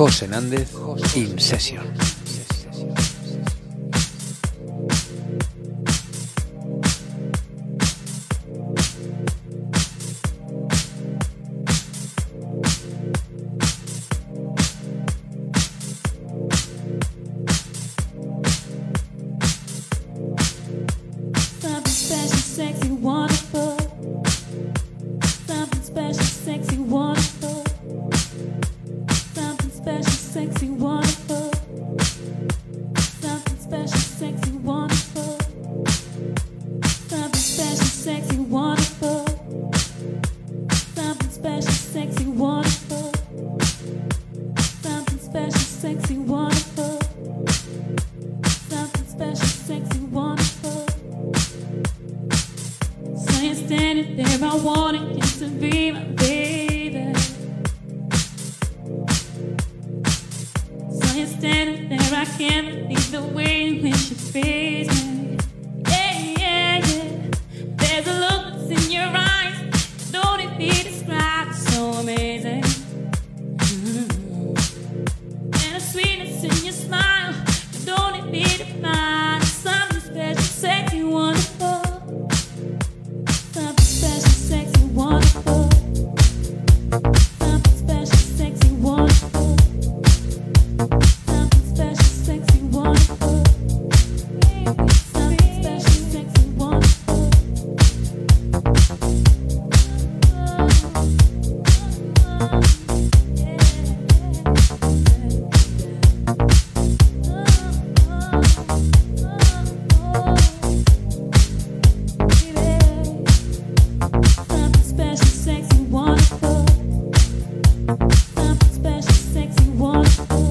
José Nández, In Session. something special, sexy, wonderful.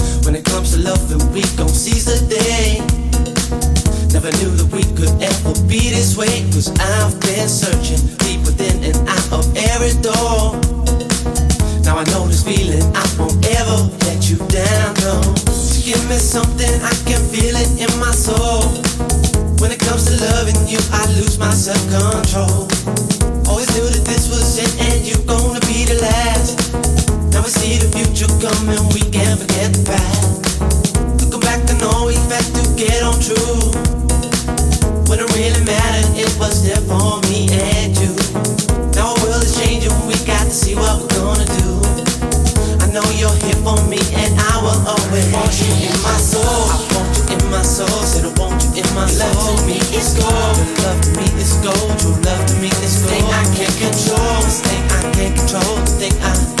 When it comes to loving, we gon' seize the day. Never knew that we could ever be this way. Cause I've been searching deep within and out of every door. Now I know this feeling, I won't ever let you down, no. Give me something, I can feel it in my soul. When it comes to loving you, I lose my self-control. Always knew that this was it and you're gonna be the last. Now we see the future coming, we can't forget the past. Looking back, I know we had to get on true. When it really mattered, it was there for me and you. Now our world is changing, we got to see what we're gonna do. I know you're here for me and I will always want you in my soul. I want you in my soul, said I want you in my soul. Love to me is gold, your love to me is gold, your love to me is gold. Thing I can't control, thing I can't control, the thing I can't control. Let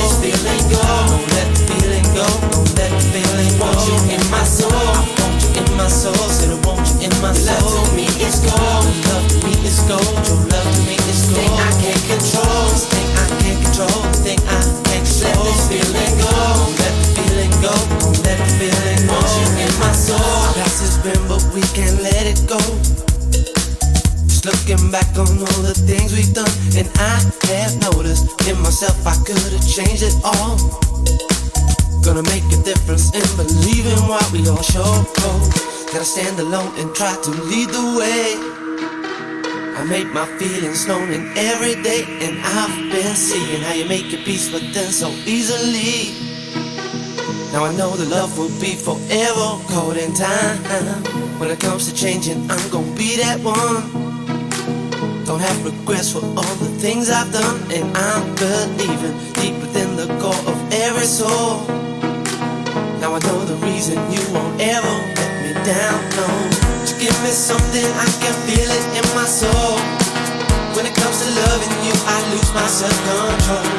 this feeling go, don't let the feeling go, don't let the feeling go. Want you in my soul, I want you in my soul, said I want you in my soul. Love to me is gold, love to me is gold, your love to me is gold. Thing I can't control, this thing I can't control, the thing I can't control. Let this feeling go, don't let the feeling go, don't let the feeling go. Want you in my soul. Past has been, but we can't let it go. Looking back on all the things we've done, and I have noticed in myself I could have changed it all. Gonna make a difference in believing what we all show. Gotta stand alone and try to lead the way. I make my feelings known in every day, and I've been seeing how you make your peace with them so easily. Now I know the love will be forever caught in time. When it comes to changing, I'm gonna be that one. Don't have regrets for all the things I've done, and I'm believing deep within the core of every soul. Now I know the reason you won't ever let me down. No, just give me something I can feel it in my soul. When it comes to loving you, I lose my self control.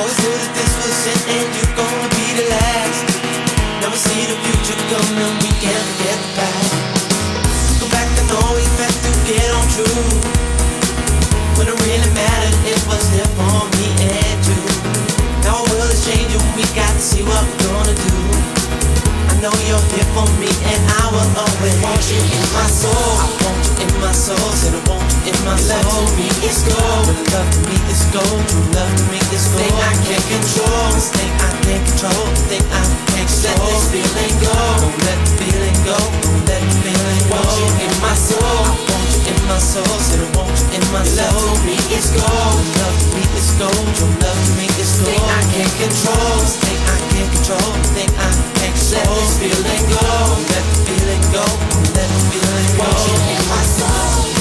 Always knew that this was it, and you're gonna be the last. Never see the future coming, we can't the past. Go back and know we had to get on true. Really mattered, was there for me and you. World is changing, we got to see what we're gonna do. I know you're here for me, and I will always want you in my soul. I want you in my soul, said I want you in my soul. Love to me is gold, love to me is gold. Love to me is gold. Thing I can't control, thing I can't control, thing I can't. Let this feeling go, don't let the feeling go, don't let the feeling go. Want you in my soul, my soul, said I want you in my soul. Love me is gold, love me is gold. Your love me is gold. Thing I can't control, thing I can't control, thing I can't control. Let this feeling go, let the feeling go, let the feeling go. Want you in my soul.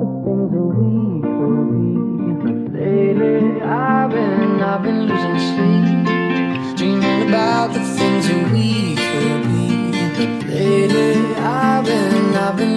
the things that we could be. Lately, I've been, I've been losing sleep, dreaming about the things that we could be. Lately, I've been, I've been.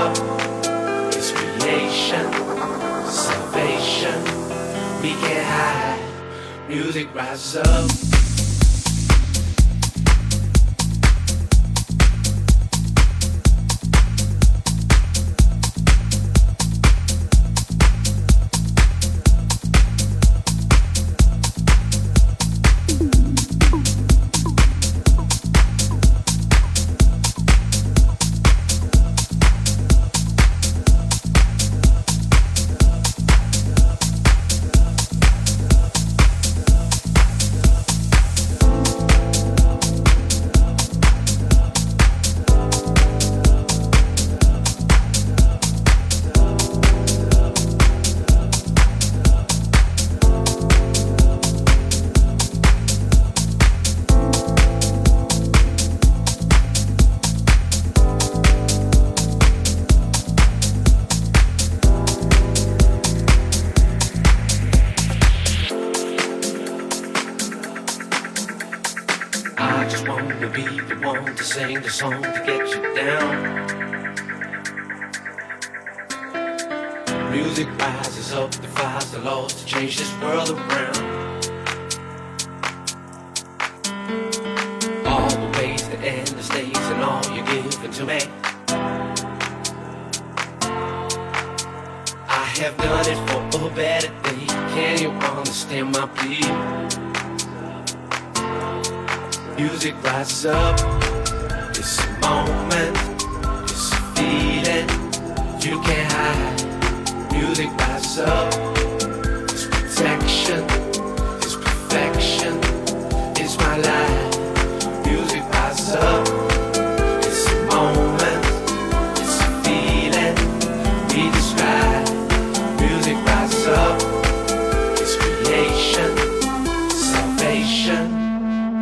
love is creation, salvation. We can high, music rises up.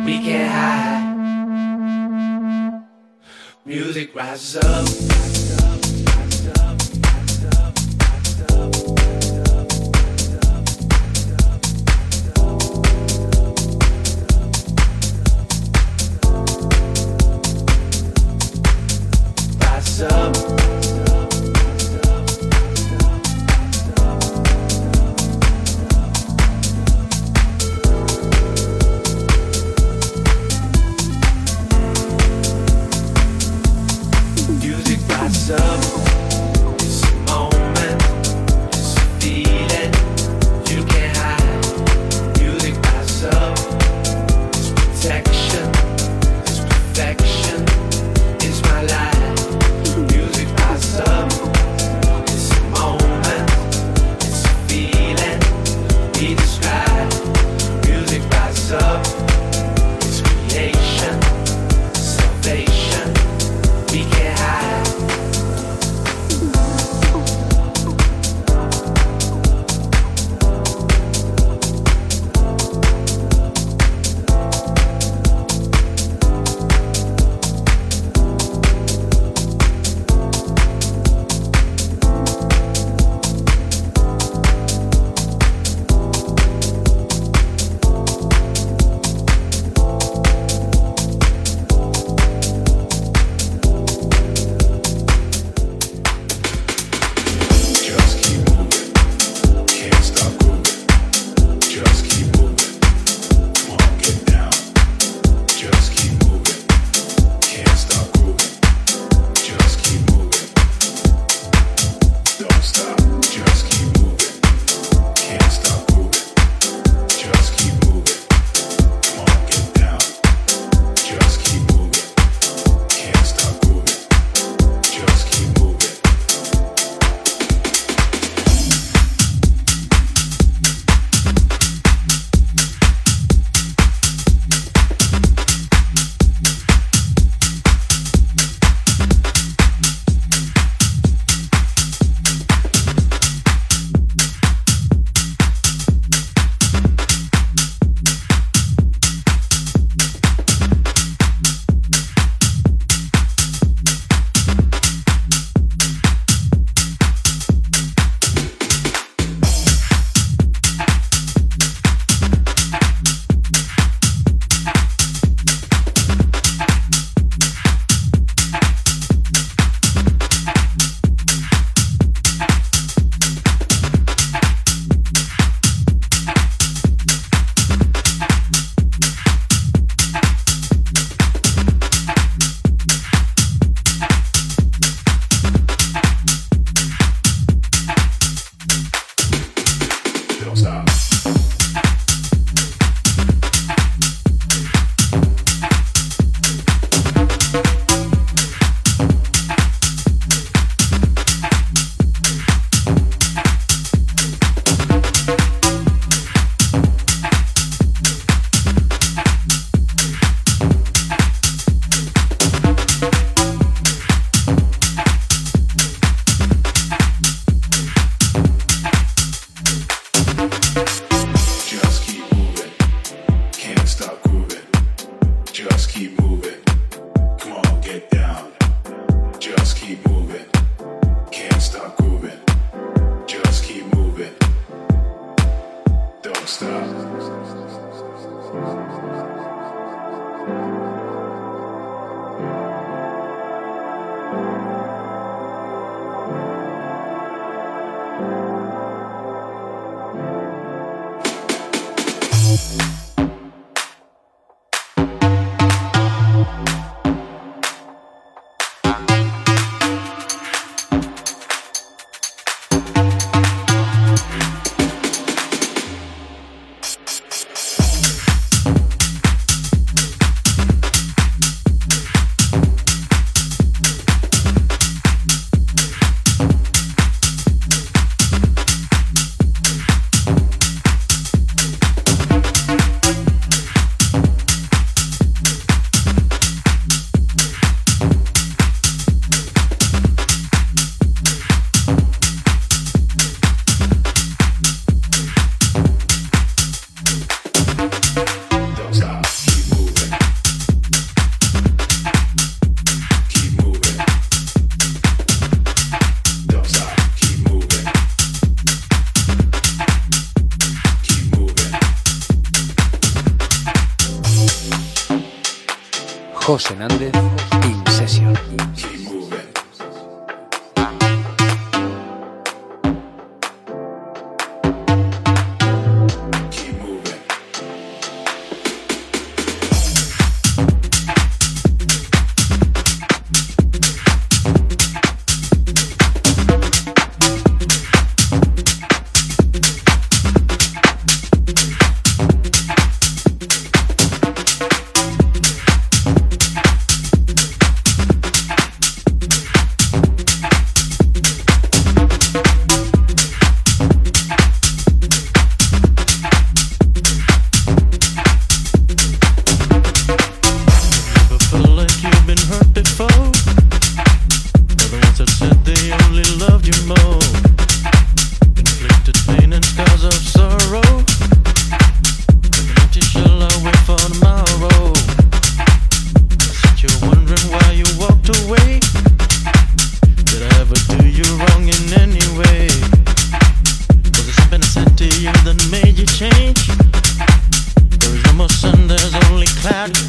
we get high. Music rises up.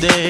Tuesday.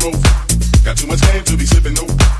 Nobody can do this.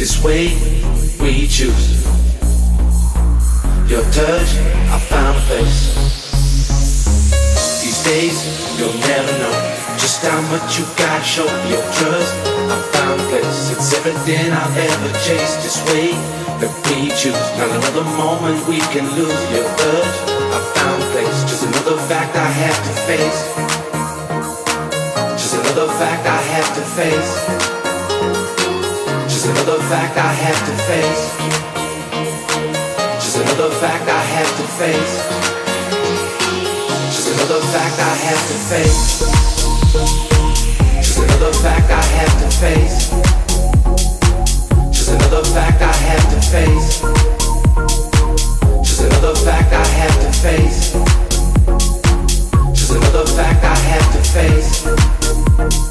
This way we choose. Your touch, I found a place. These days, you'll never know just how much you got. Show your trust. I found a place. It's everything I've ever chased. This way that we choose. Not another moment we can lose. Your touch, I found a place. Just another fact I have to face. Just another fact I have to face another fact I have to face. Just another fact I have to face. Just another fact I have to face. Just another fact I have to face. Just another fact I have to face. Just another fact I have to face. Just another fact I have to face.